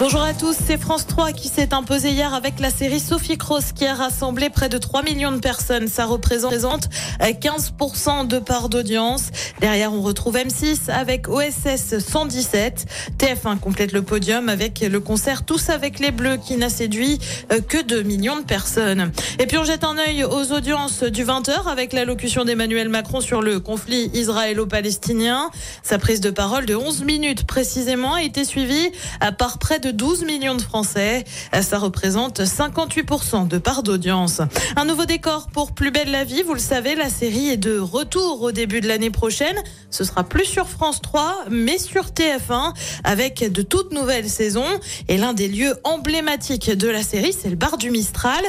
Bonjour à tous, c'est France 3 qui s'est imposé hier avec la série Sophie Cross qui a rassemblé près de 3 millions de personnes. Ça représente 15% de part d'audience. Derrière, on retrouve M6 avec OSS 117. TF1 complète le podium avec le concert Tous avec les Bleus qui n'a séduit euh, que 2 millions de personnes. Et puis on jette un œil aux audiences du 20h avec l'allocution d'Emmanuel Macron sur le conflit israélo-palestinien. Sa prise de parole de 11 minutes précisément a été suivie par près de 12 millions de Français. Ça représente 58% de part d'audience. Un nouveau décor pour Plus belle la vie. Vous le savez, la série est de retour au début de l'année prochaine. Ce sera plus sur France 3, mais sur TF1 avec de toutes nouvelles saisons. Et l'un des lieux emblématiques de la série, c'est le bar du Mistral.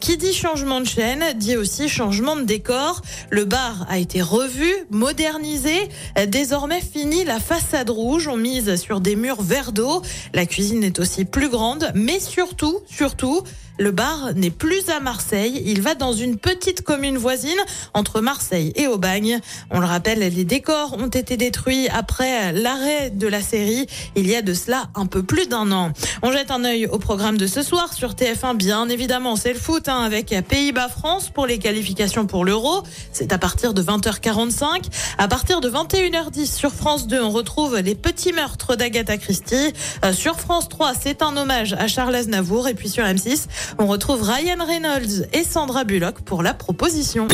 Qui dit changement de chaîne, dit aussi changement de décor. Le bar a été revu, modernisé. Désormais fini la façade rouge. On mise sur des murs vert d'eau. La est aussi plus grande, mais surtout, surtout, le bar n'est plus à Marseille. Il va dans une petite commune voisine entre Marseille et Aubagne. On le rappelle, les décors ont été détruits après l'arrêt de la série il y a de cela un peu plus d'un an. On jette un œil au programme de ce soir sur TF1. Bien évidemment, c'est le foot hein, avec Pays-Bas-France pour les qualifications pour l'Euro. C'est à partir de 20h45. À partir de 21h10 sur France 2, on retrouve les petits meurtres d'Agatha Christie. Euh, sur France 3, c'est un hommage à Charles Aznavour. Et puis sur M6, on retrouve Ryan Reynolds et Sandra Bullock pour la proposition.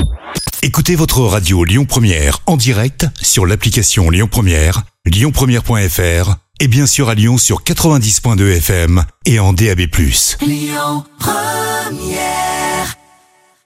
Écoutez votre radio Lyon Première en direct sur l'application Lyon Première, lyonpremière.fr et bien sûr à Lyon sur 90.2 FM et en DAB+. Lyon Première